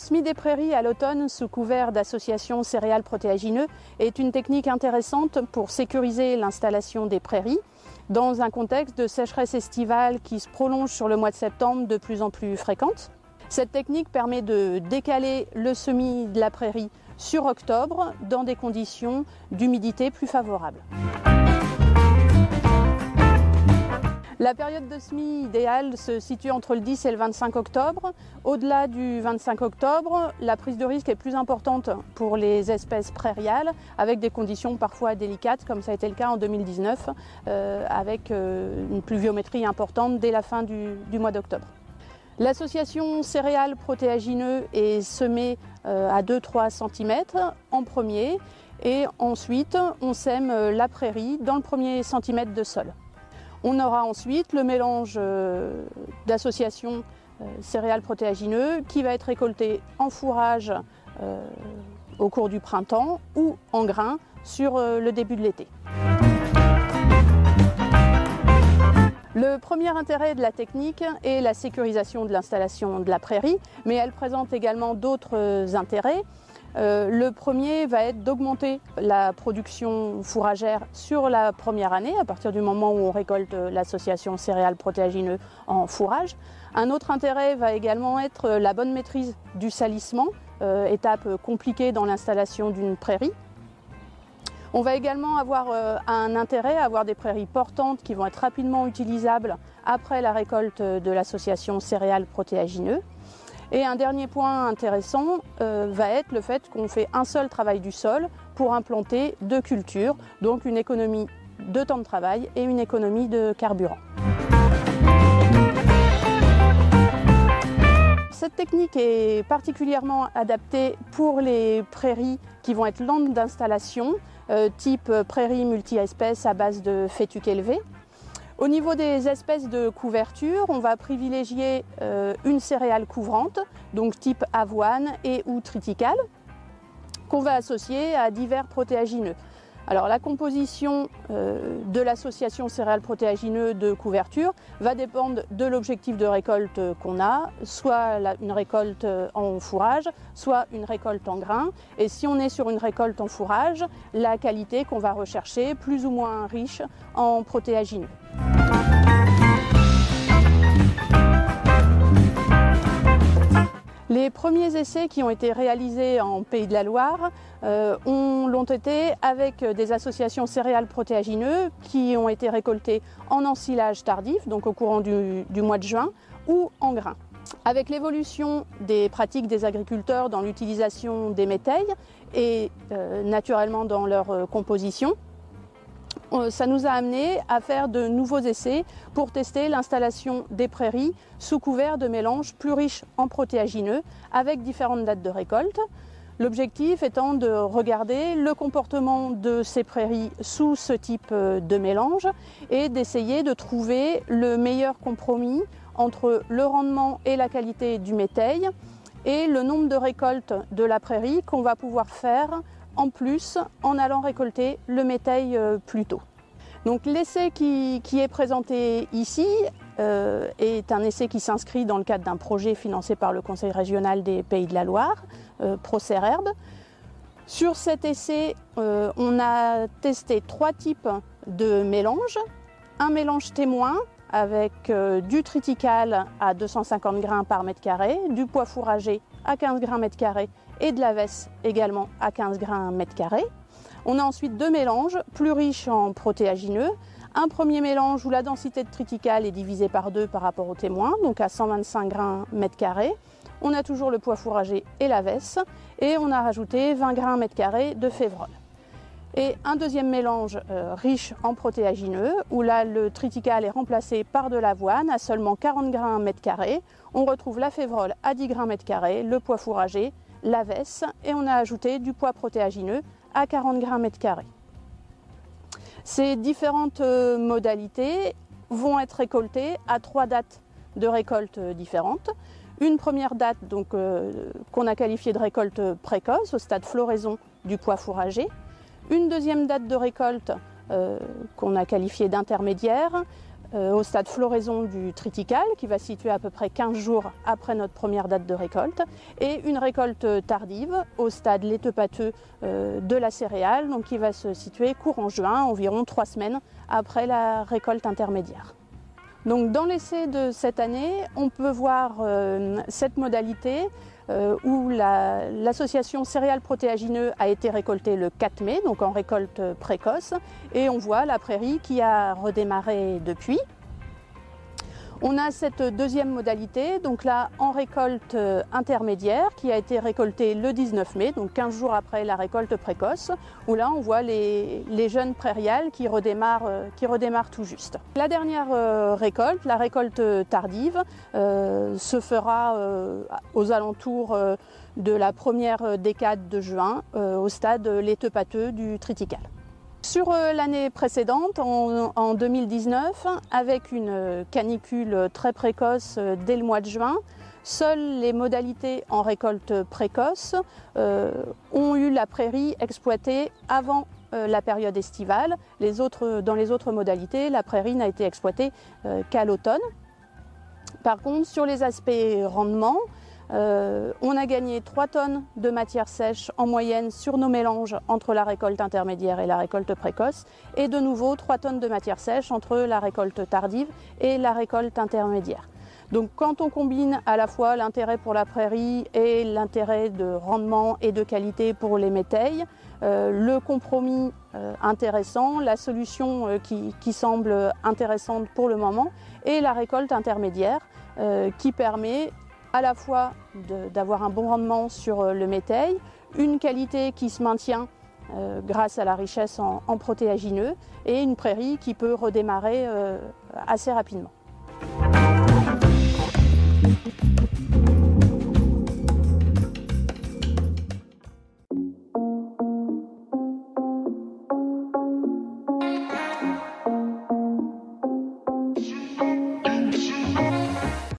semis des prairies à l'automne sous couvert d'associations céréales protéagineux est une technique intéressante pour sécuriser l'installation des prairies dans un contexte de sécheresse estivale qui se prolonge sur le mois de septembre de plus en plus fréquente. Cette technique permet de décaler le semis de la prairie sur octobre dans des conditions d'humidité plus favorables. La période de semis idéale se situe entre le 10 et le 25 octobre. Au-delà du 25 octobre, la prise de risque est plus importante pour les espèces prairiales, avec des conditions parfois délicates, comme ça a été le cas en 2019, euh, avec euh, une pluviométrie importante dès la fin du, mois d'octobre. L'association céréales protéagineux est semée euh, à 2-3 cm en premier et ensuite on sème la prairie dans le premier centimètre de sol. On aura ensuite le mélange euh, d'associations euh, céréales protéagineux qui va être récolté en fourrage euh, au cours du printemps ou en grains sur le début de l'été. Le premier intérêt de la technique est la sécurisation de l'installation de la prairie, mais elle présente également d'autres intérêts. Euh, le premier va être d'augmenter la production fourragère sur la première année, à partir du moment où on récolte l'association céréales protéagineux en fourrage. Un autre intérêt va également être la bonne maîtrise du salissement, euh, étape compliquée dans l'installation d'une prairie. On va également avoir euh, un intérêt à avoir des prairies portantes qui vont être rapidement utilisables après la récolte de l'association céréales protéagineux. Et un dernier point intéressant euh, va être le fait qu'on fait un seul travail du sol pour implanter deux cultures, donc une économie de temps de travail et une économie de carburant. Cette technique est particulièrement adaptée pour les prairies qui vont être lentes d'installation, euh, type prairie multi-espèces à base de fétuque élevé. Au niveau des espèces de couverture, on va privilégier euh, une céréale couvrante, donc type avoine et ou triticale, qu'on va associer à divers protéagineux. Alors la composition euh, de l'association céréales protéagineux de couverture va dépendre de l'objectif de récolte qu'on a, soit une récolte en fourrage, soit une récolte en grain. Et si on est sur une récolte en fourrage, la qualité qu'on va rechercher, plus ou moins riche en protéagineux. Les premiers essais qui ont été réalisés en Pays de la Loire euh, l'ont été avec des associations céréales protéagineux qui ont été récoltées en ensilage tardif, donc au courant du, mois de juin, ou en grains. Avec l'évolution des pratiques des agriculteurs dans l'utilisation des métailles et euh, naturellement dans leur euh, composition, ça nous a amené à faire de nouveaux essais pour tester l'installation des prairies sous couvert de mélanges plus riches en protéagineux avec différentes dates de récolte. L'objectif étant de regarder le comportement de ces prairies sous ce type euh, de mélange et d'essayer de trouver le meilleur compromis entre le rendement et la qualité du métail et le nombre de récoltes de la prairie qu'on va pouvoir faire en plus en allant récolter le métail euh, plus tôt. Donc l'essai qui, est présenté ici euh, est un essai qui s'inscrit dans le cadre d'un projet financé par le Conseil régional des Pays de la Loire, euh, ProCerherbe. Sur cet essai, on a testé trois types de mélanges. Un mélange témoin avec du triticale à 250 grains par mètre carré, du poids fourragé à 15 grains mètre carré et de la veste également à 15 grains mètre carré. On a ensuite deux mélanges plus riches en protéagineux. Un premier mélange où la densité de triticale est divisée par deux par rapport au témoin, donc à 125 grains mètre carré. On a toujours le poids fourragé et la veste et on a rajouté 20 grains mètre carré de févrole. Et un deuxième mélange euh, riche en protéagineux, où là le triticale est remplacé par de l'avoine à seulement 40 grains mètre carré. On retrouve la févrole à 10 grains mètre carré, le poids fourragé la veste et on a ajouté du poids protéagineux à 40 grammes mètre carré. Ces différentes euh, modalités vont être récoltées à trois dates de récolte euh, différentes. Une première date euh, qu'on a qualifiée de récolte précoce au stade floraison du poids fourragé. Une deuxième date de récolte qu'on a qualifiée d'intermédiaire au stade floraison du triticale qui va se situer à peu près 15 jours après notre première date de récolte et une récolte tardive au stade laiteux pâteux de la céréale donc qui va se situer courant juin, environ 3 semaines après la récolte intermédiaire. Donc dans l'essai de cette année, on peut voir euh, cette modalité euh, où l'association céréales protéagineux a été récoltée le 4 mai, donc en récolte précoce, et on voit la prairie qui a redémarré depuis. On a cette deuxième modalité, donc là en récolte euh, intermédiaire, qui a été récoltée le 19 mai, donc 15 jours après la récolte précoce, où là on voit les, jeunes prairiales qui redémarrent, euh, qui redémarrent tout juste. La dernière euh, récolte, la récolte tardive, se fera aux alentours de la première décade de juin, au stade laiteux pâteux du triticale. Sur euh, l'année précédente, en, 2019, avec une canicule très précoce euh, dès le mois de juin, seules les modalités en récolte précoce euh, ont eu la prairie exploitée avant la période estivale. dans les autres modalités, la prairie n'a été exploitée qu'à l'automne. Par contre, sur les aspects rendement, euh, on a gagné 3 tonnes de matière sèche en moyenne sur nos mélanges entre la récolte intermédiaire et la récolte précoce et de nouveau 3 tonnes de matière sèche entre la récolte tardive et la récolte intermédiaire. Donc quand on combine à la fois l'intérêt pour la prairie et l'intérêt de rendement et de qualité pour les métailles, euh, le compromis euh, intéressant, la solution qui, semble intéressante pour le moment et la récolte intermédiaire qui permet à la fois d'avoir un bon rendement sur euh, le métail, une qualité qui se maintient euh, grâce à la richesse en, protéagineux et une prairie qui peut redémarrer euh, assez rapidement.